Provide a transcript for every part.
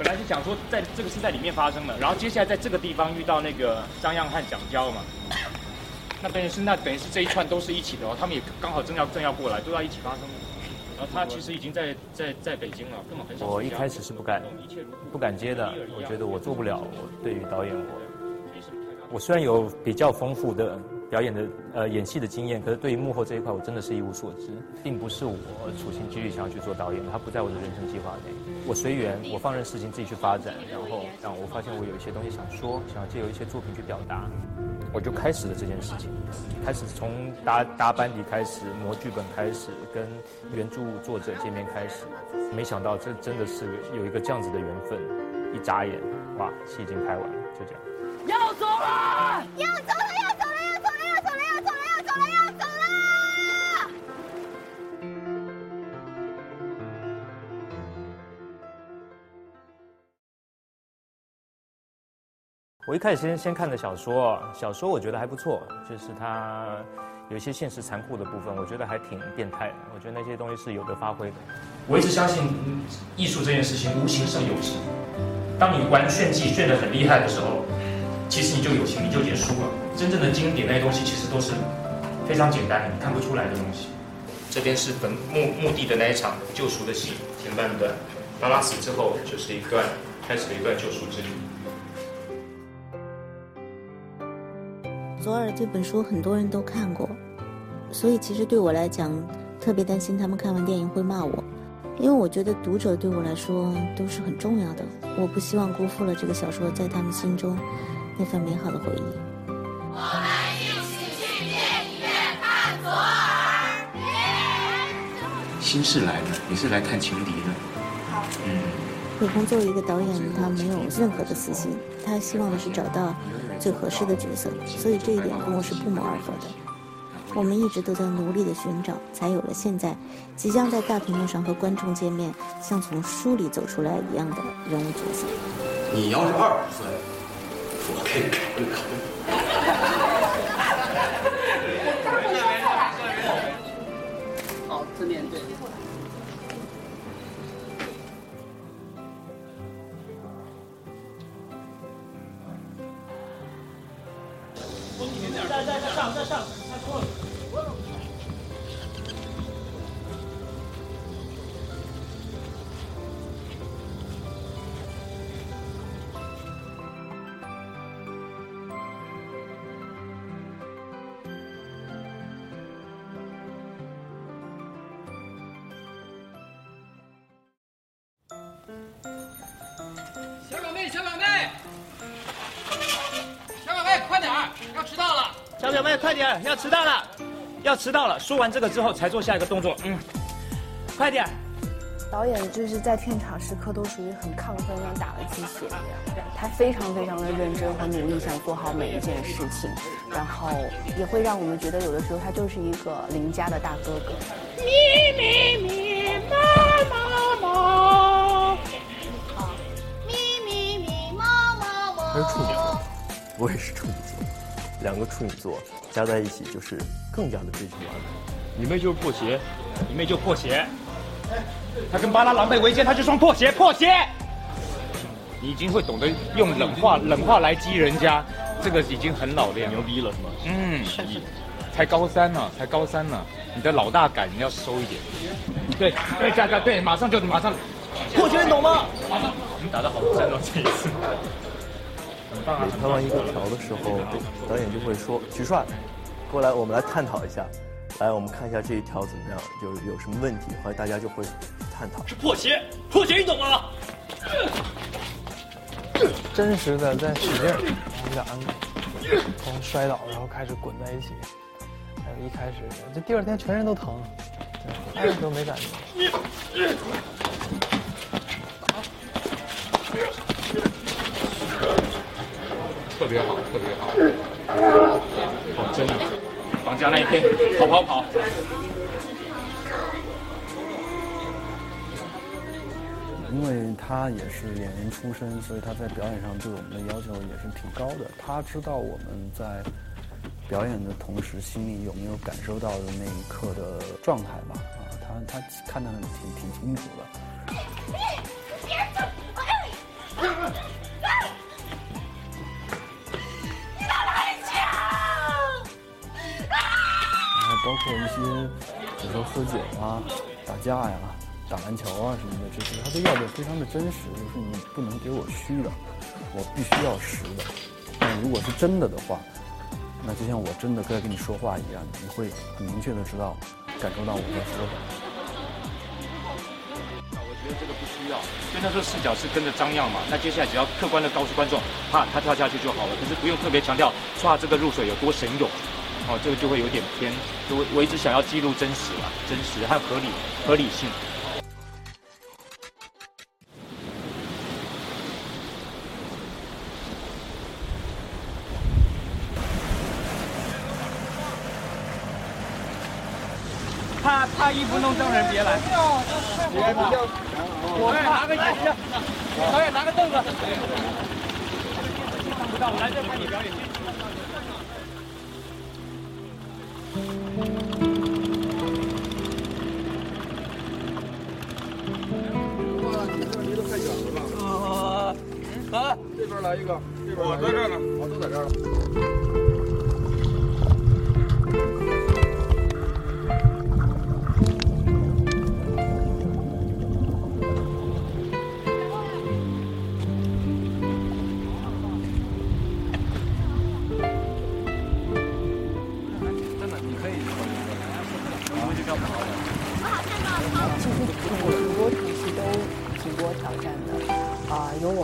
本来是想说在这个是在里面发生的，然后接下来在这个地方遇到那个张漾和蒋娇嘛，那等于是那等于是这一串都是一起的哦，他们也刚好正要正要过来，都要一起发生的。然后他其实已经在在在北京了，根本很少。我一开始是不敢不敢接的，我觉得我做不了。我对于导演我，我虽然有比较丰富的表演的呃演戏的经验，可是对于幕后这一块，我真的是一无所知，并不是我处心积虑想要去做导演，他不在我的人生计划内。我随缘，我放任事情自己去发展，然后让我发现我有一些东西想说，想要借由一些作品去表达。我就开始了这件事情，开始从搭搭班底开始，磨剧本开始，跟原著作者见面开始，没想到这真的是有一个这样子的缘分，一眨眼，哇，戏已经拍完了，就这样。要走了，要走了，我一开始先先看的小说，小说我觉得还不错，就是它有一些现实残酷的部分，我觉得还挺变态的。我觉得那些东西是有的发挥的。我一直相信，艺术这件事情无形胜有形。当你玩炫技炫得很厉害的时候，其实你就有形，你就结束了。真正的经典那些东西，其实都是非常简单的，你看不出来的东西。这边是坟墓墓地的那一场救赎的戏，前半段，拉拉死之后就是一段开始的一段救赎之旅。左耳这本书很多人都看过，所以其实对我来讲，特别担心他们看完电影会骂我，因为我觉得读者对我来说都是很重要的，我不希望辜负了这个小说在他们心中那份美好的回忆。我们一起去电影院看左耳。心事来了，你是来看情敌的。好。嗯。伟鹏作为一个导演，他没有任何的私心，他希望的是找到。最合适的角色，所以这一点跟我是不谋而合的。我们一直都在努力的寻找，才有了现在即将在大屏幕上和观众见面，像从书里走出来一样的人物角色。你要是二十岁，我可以考虑考虑。上再上，太错了。小表妹，小表妹，小表妹，快点儿，要迟到了。小表妹，快点，要迟到了，要迟到了。说完这个之后，才做下一个动作。嗯，快点。导演就是在片场时刻都属于很亢奋，像打了鸡血一样。他非常非常的认真和努力，想做好每一件事情，然后也会让我们觉得有的时候他就是一个邻家的大哥哥。咪咪咪，妈妈妈。咪咪咪，妈妈妈。他是处女座，我也是处女座。两个处女座加在一起，就是更加的追求完美。你妹就是破鞋，你妹就破鞋。他跟巴拉狼狈为奸，他就双破鞋，破鞋。你已经会懂得用冷话冷话来激人家，这个已经很老练，牛逼了是吗？嗯，才高三呢，才高三呢，你的老大感你要收一点。对对，加加对，马上就马上破鞋，你懂吗？马上，你打的好真哦，这一次。每拍完一个条的时候，导演就会说：“徐帅，过来，我们来探讨一下。来，我们看一下这一条怎么样，有有什么问题。后来大家就会探讨。是破鞋，破鞋，你懂吗？真实的在使劲，然后两个从摔倒，然后开始滚在一起。还有一开始，这第二天全身都疼，拍的时候没感觉。”特别好，特别好，好真的！绑架那一天，跑跑跑。因为他也是演员出身，所以他在表演上对我们的要求也是挺高的。他知道我们在表演的同时，心里有没有感受到的那一刻的状态吧？啊，他他看得很挺挺清楚的。做一些，比如说喝酒啊、打架呀、打篮球啊什么的这些，他都要的非常的真实，就是你不能给我虚的，我必须要实的。那如果是真的的话，那就像我真的在跟你说话一样，你会很明确的知道、感受到我在说什么。我觉得这个不需要，因为那时候视角是跟着张漾嘛，那接下来只要客观的告诉观众，啪，他跳下去就好了，可是不用特别强调，唰，这个入水有多神勇，哦，这个就会有点偏，就我我一直想要记录真实嘛，真实还有合理合理性。他他一不弄证人别来。别怕我拿个椅子，导演拿个凳子。看不到，我来这看你表演。哇，你这离得太远了吧？啊啊！这边来一个，这边我在这儿呢，我都在这儿了。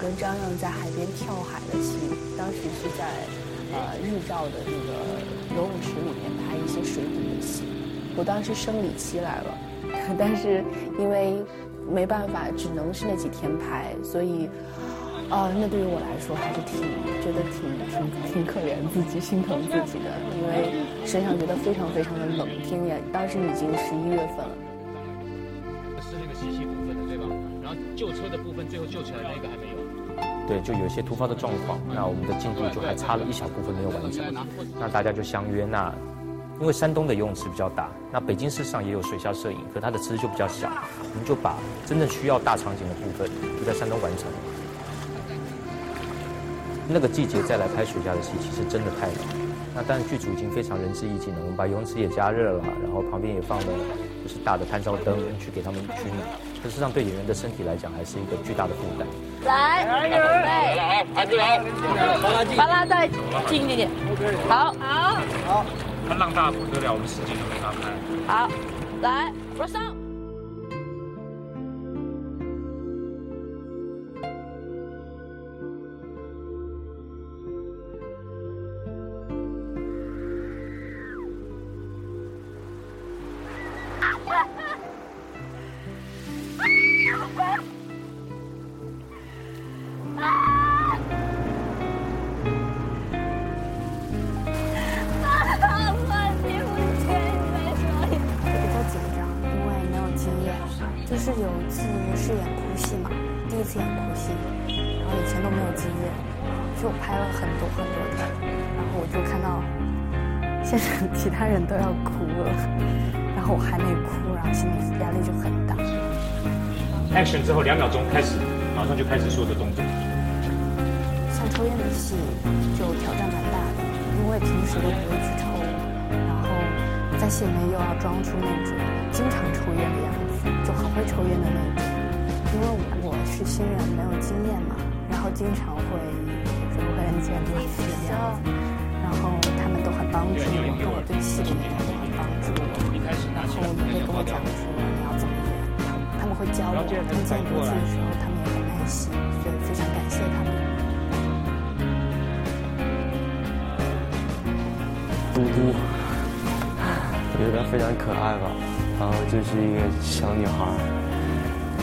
跟张漾在海边跳海的戏，当时是在呃日照的那个游泳池里面拍一些水底的戏，我当时生理期来了，但是因为没办法，只能是那几天拍，所以。啊、那对于我来说还是挺觉得挺挺挺可怜自己、心疼自己的，因为身上觉得非常非常的冷，天也当时已经十一月份了。是那个吸气部分的，对吧？然后救车的部分，最后救起来那个还没。对，就有一些突发的状况，那我们的进度就还差了一小部分没有完成，那大家就相约，那因为山东的游泳池比较大，那北京市上也有水下摄影，可它的池子就比较小，我们就把真正需要大场景的部分就在山东完成。那个季节再来拍水下的戏，其实真的太难。那但是剧组已经非常仁至义尽了，我们把游泳池也加热了，然后旁边也放了就是大的探照灯去给他们取暖。可事实上对演员的身体来讲，还是一个巨大的负担。来，准备，安静好，把拉再近一点点。好，好，好，他浪大不得了，我们使劲都没法拍。好，来，我上。就拍了很多很多天，然后我就看到现场其他人都要哭了，然后我还没哭，然后心里压力就很大。action 之后两秒钟开始，马上就开始所有的动作。像抽烟的戏就挑战蛮大的，因为平时都不会去抽，然后在戏里面又要装出那种经常抽烟的样子，就很会抽烟的那种。因为我是新人，没有经验嘛，然后经常会就是不会人见嘛这样子，然后他们都很帮助我，跟我对戏的演员都很帮助我，然后也会跟我讲说你要怎么演，他们会教我，他们在读剧的时候他们也很耐心，所以非常感谢他们。嘟嘟，我觉得非常可爱吧，然后就是一个小女孩，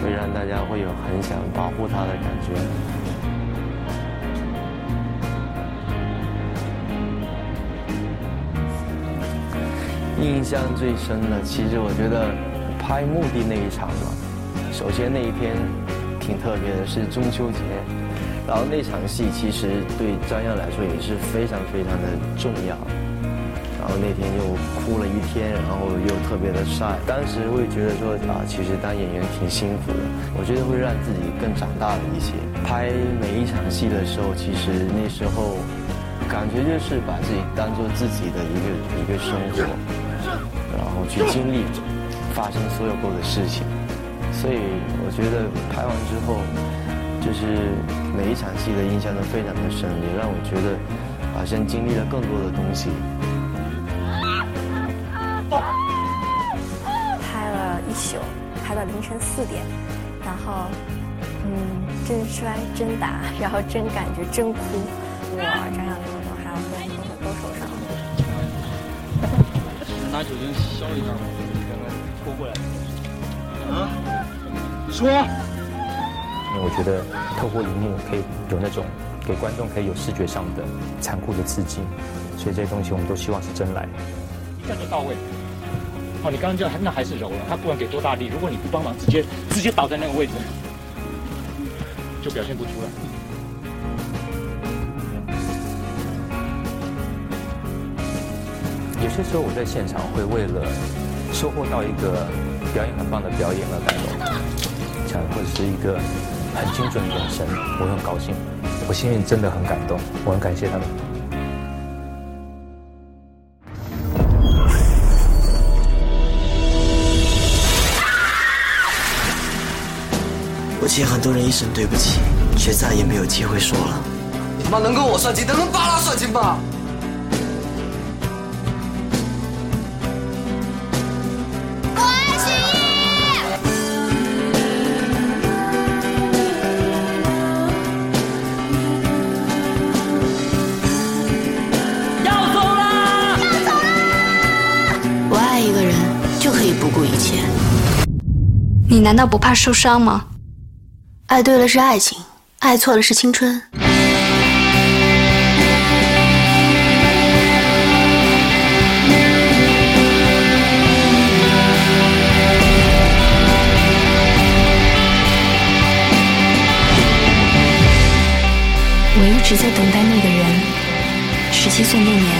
会让大家会有很想保护她的感觉。印象最深的，其实我觉得拍墓地那一场嘛，首先那一天挺特别的，是中秋节，然后那场戏其实对张漾来说也是非常非常的重要。然后那天又哭了一天，然后又特别的晒。当时会觉得说啊，其实当演员挺辛苦的。我觉得会让自己更长大了一些。拍每一场戏的时候，其实那时候感觉就是把自己当做自己的一个一个生活，然后去经历发生所有过的事情。所以我觉得拍完之后，就是每一场戏的印象都非常的深，也让我觉得好像经历了更多的东西。拍了一宿，拍到凌晨四点，然后，嗯，真摔真打，然后真感觉真哭，我张小玲拿酒精消一下吧，刚刚拖过来的。啊？说。因为我觉得透过荧幕可以有那种给观众可以有视觉上的残酷的刺激，所以这些东西我们都希望是真来。一下就到位。哦，你刚刚这样那还是柔了，他不管给多大力，如果你不帮忙，直接直接倒在那个位置，就表现不出来。些时候我在现场会为了收获到一个表演很棒的表演而感动，这样或者是一个很精准的眼神，我很高兴，我心里真的很感动，我很感谢他们。我欠很多人一声对不起，却再也没有机会说了。你妈能跟我算计，能跟巴拉算计吗？你难道不怕受伤吗？爱对了是爱情，爱错了是青春。我一直在等待那个人。十七岁那年。